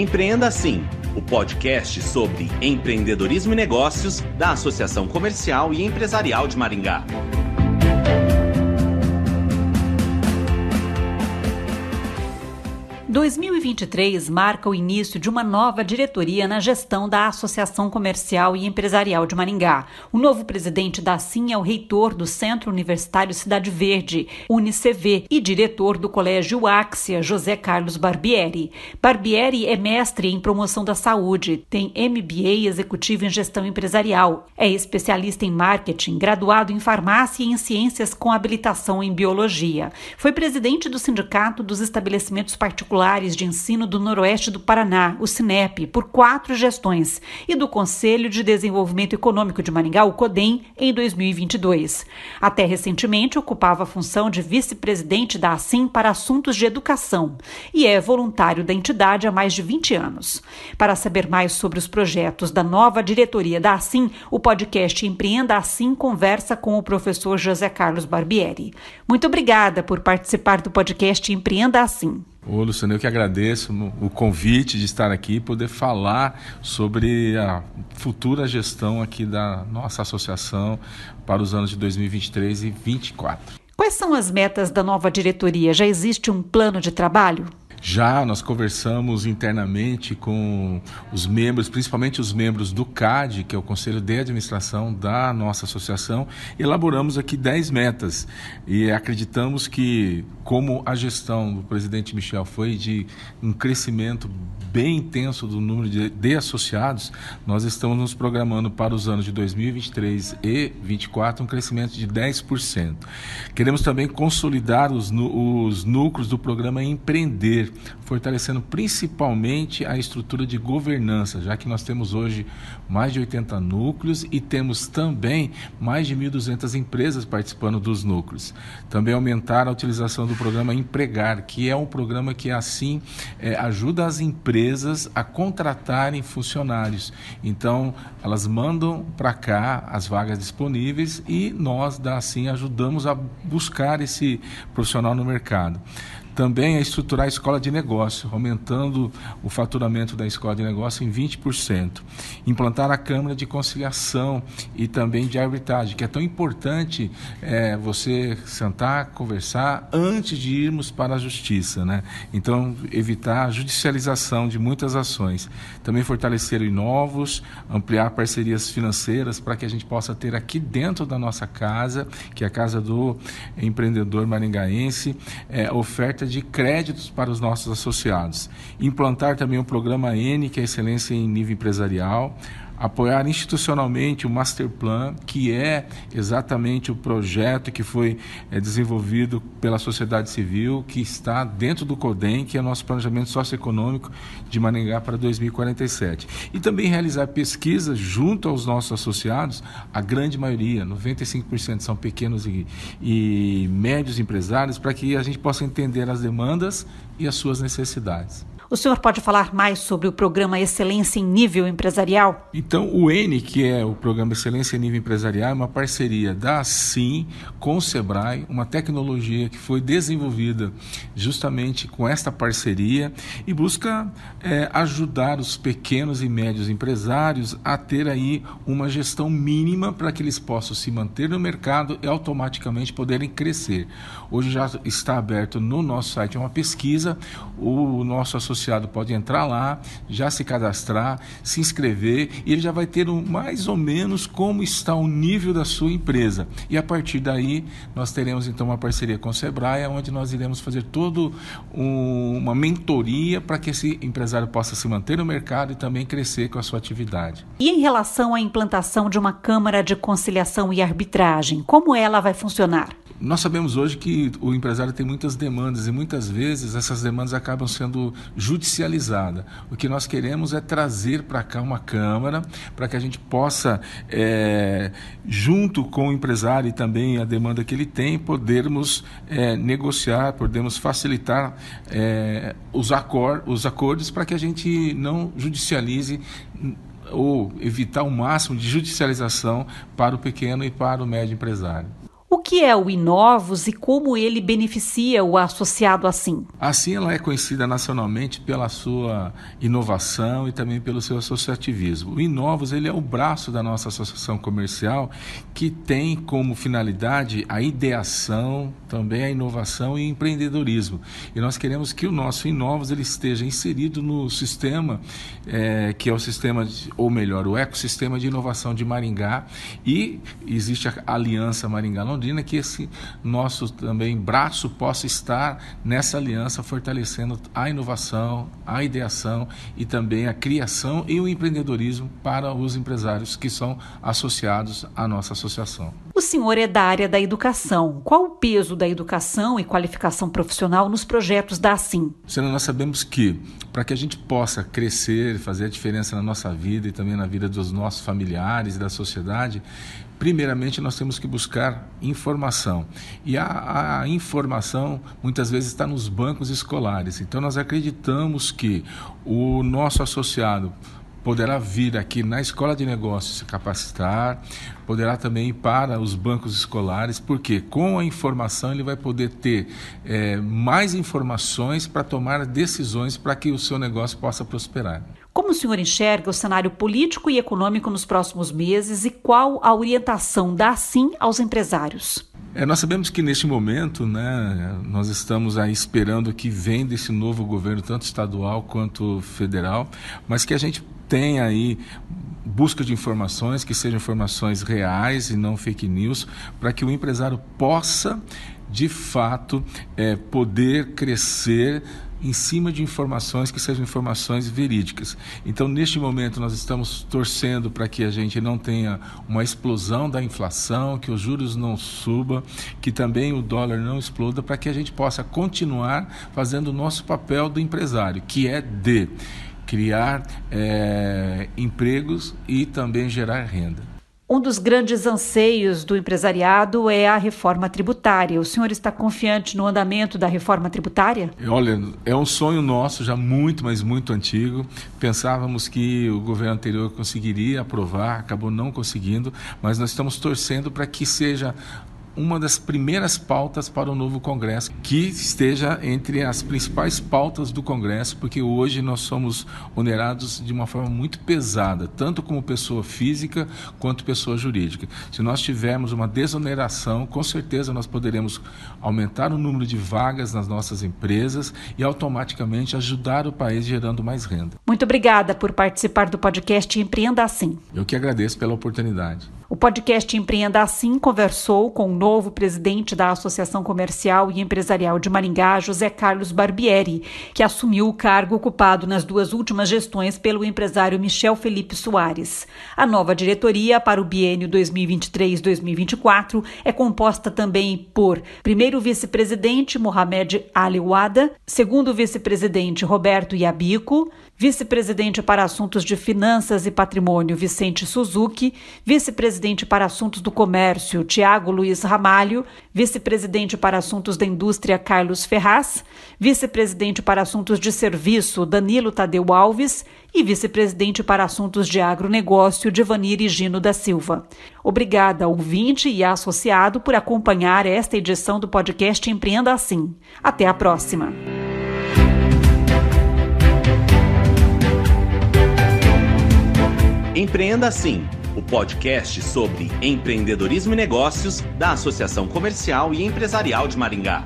Empreenda Assim, o podcast sobre empreendedorismo e negócios da Associação Comercial e Empresarial de Maringá. 2023 marca o início de uma nova diretoria na gestão da Associação Comercial e Empresarial de Maringá. O novo presidente da SIM é o reitor do Centro Universitário Cidade Verde, UniCV, e diretor do Colégio Axia, José Carlos Barbieri. Barbieri é mestre em promoção da saúde, tem MBA executivo em gestão empresarial, é especialista em marketing, graduado em farmácia e em ciências com habilitação em biologia. Foi presidente do Sindicato dos Estabelecimentos Particulares Escolares de Ensino do Noroeste do Paraná, o SINEP, por quatro gestões, e do Conselho de Desenvolvimento Econômico de Maringá, o CODEM, em 2022. Até recentemente ocupava a função de vice-presidente da Assim para assuntos de educação e é voluntário da entidade há mais de 20 anos. Para saber mais sobre os projetos da nova diretoria da Assim, o podcast Empreenda Assim conversa com o professor José Carlos Barbieri. Muito obrigada por participar do podcast Empreenda Assim. Ô, Luciano, eu que agradeço o convite de estar aqui e poder falar sobre a futura gestão aqui da nossa associação para os anos de 2023 e 2024. Quais são as metas da nova diretoria? Já existe um plano de trabalho? Já nós conversamos internamente com os membros, principalmente os membros do CAD, que é o Conselho de Administração da nossa associação, elaboramos aqui 10 metas e acreditamos que, como a gestão do presidente Michel foi de um crescimento bem intenso do número de, de associados, nós estamos nos programando para os anos de 2023 e 2024 um crescimento de 10%. Queremos também consolidar os, os núcleos do programa Empreender, fortalecendo principalmente a estrutura de governança, já que nós temos hoje mais de 80 núcleos e temos também mais de 1.200 empresas participando dos núcleos. Também aumentar a utilização do programa Empregar, que é um programa que assim é, ajuda as empresas a contratarem funcionários. Então, elas mandam para cá as vagas disponíveis e nós, da assim, ajudamos a buscar esse profissional no mercado também é estruturar a escola de negócio, aumentando o faturamento da escola de negócio em 20%. Implantar a Câmara de Conciliação e também de arbitragem, que é tão importante é, você sentar, conversar antes de irmos para a justiça. Né? Então, evitar a judicialização de muitas ações. Também fortalecer novos, ampliar parcerias financeiras para que a gente possa ter aqui dentro da nossa casa, que é a casa do empreendedor maringaense, é, oferta de créditos para os nossos associados. Implantar também o programa N, que é excelência em nível empresarial, apoiar institucionalmente o Master Plan, que é exatamente o projeto que foi é, desenvolvido pela sociedade civil, que está dentro do CODEM, que é o nosso planejamento socioeconômico de Maringá para 2047. E também realizar pesquisas junto aos nossos associados, a grande maioria, 95% são pequenos e, e médios empresários, para que a gente possa entender as demandas e as suas necessidades. O senhor pode falar mais sobre o programa Excelência em Nível Empresarial? Então, o N, que é o programa Excelência em Nível Empresarial, é uma parceria da SIM com o Sebrae, uma tecnologia que foi desenvolvida justamente com esta parceria e busca é, ajudar os pequenos e médios empresários a ter aí uma gestão mínima para que eles possam se manter no mercado e automaticamente poderem crescer. Hoje já está aberto no nosso site uma pesquisa, o nosso associado associado pode entrar lá, já se cadastrar, se inscrever e ele já vai ter um, mais ou menos como está o nível da sua empresa. E a partir daí nós teremos então uma parceria com o Sebrae, onde nós iremos fazer toda um, uma mentoria para que esse empresário possa se manter no mercado e também crescer com a sua atividade. E em relação à implantação de uma Câmara de Conciliação e Arbitragem, como ela vai funcionar? Nós sabemos hoje que o empresário tem muitas demandas e muitas vezes essas demandas acabam sendo judicializadas. O que nós queremos é trazer para cá uma Câmara para que a gente possa, é, junto com o empresário e também a demanda que ele tem, podermos é, negociar, podermos facilitar é, os, acor os acordos para que a gente não judicialize ou evitar o máximo de judicialização para o pequeno e para o médio empresário. O que é o Inovos e como ele beneficia o associado assim? Assim, ela é conhecida nacionalmente pela sua inovação e também pelo seu associativismo. O Inovos ele é o braço da nossa associação comercial que tem como finalidade a ideação, também a inovação e empreendedorismo. E nós queremos que o nosso Inovos ele esteja inserido no sistema é, que é o sistema, de, ou melhor, o ecossistema de inovação de Maringá e existe a Aliança Maringá Londrina, que esse nosso também braço possa estar nessa aliança fortalecendo a inovação, a ideação e também a criação e o empreendedorismo para os empresários que são associados à nossa associação. O senhor é da área da educação. Qual o peso da educação e qualificação profissional nos projetos da Assim? Senão nós sabemos que para que a gente possa crescer, fazer a diferença na nossa vida e também na vida dos nossos familiares e da sociedade, primeiramente nós temos que buscar informação. E a, a, informação muitas vezes está nos bancos escolares. Então nós acreditamos que o nosso associado poderá vir aqui na escola de negócios se capacitar, poderá também ir para os bancos escolares, porque com a informação ele vai poder ter é, mais informações para tomar decisões para que o seu negócio possa prosperar. Como o senhor enxerga o cenário político e econômico nos próximos meses e qual a orientação da SIM aos empresários? É, nós sabemos que neste momento, né, nós estamos aí esperando que venha desse novo governo, tanto estadual quanto federal, mas que a gente tenha aí busca de informações, que sejam informações reais e não fake news, para que o empresário possa, de fato, é, poder crescer em cima de informações que sejam informações verídicas. Então, neste momento, nós estamos torcendo para que a gente não tenha uma explosão da inflação, que os juros não subam, que também o dólar não exploda, para que a gente possa continuar fazendo o nosso papel do empresário, que é de criar é, empregos e também gerar renda. Um dos grandes anseios do empresariado é a reforma tributária. O senhor está confiante no andamento da reforma tributária? Olha, é um sonho nosso já muito, mas muito antigo. Pensávamos que o governo anterior conseguiria aprovar, acabou não conseguindo, mas nós estamos torcendo para que seja uma das primeiras pautas para o novo Congresso, que esteja entre as principais pautas do Congresso, porque hoje nós somos onerados de uma forma muito pesada, tanto como pessoa física quanto pessoa jurídica. Se nós tivermos uma desoneração, com certeza nós poderemos aumentar o número de vagas nas nossas empresas e automaticamente ajudar o país gerando mais renda. Muito obrigada por participar do podcast Empreenda Assim. Eu que agradeço pela oportunidade. O podcast Empreenda Assim conversou com o novo presidente da Associação Comercial e Empresarial de Maringá, José Carlos Barbieri, que assumiu o cargo ocupado nas duas últimas gestões pelo empresário Michel Felipe Soares. A nova diretoria para o biênio 2023-2024 é composta também por primeiro vice-presidente Mohamed Ali Wada, segundo vice-presidente Roberto Iabico, vice-presidente para assuntos de finanças e patrimônio Vicente Suzuki, vice-presidente para assuntos do comércio Tiago Luiz Ramalho, vice-presidente para assuntos da indústria Carlos Ferraz, vice-presidente para assuntos de serviço Danilo Tadeu Alves e vice-presidente para assuntos de agronegócio Divanir Gino da Silva. Obrigada, ouvinte e associado, por acompanhar esta edição do podcast Empreenda Assim. Até a próxima. Empreenda Assim, o podcast sobre empreendedorismo e negócios da Associação Comercial e Empresarial de Maringá.